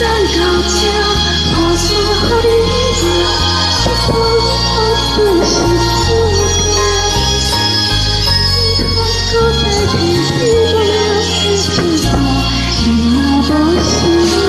山高，江阔，心好离。远，我仿佛听见思念，你可否在记忆中留？一枝花，你的心。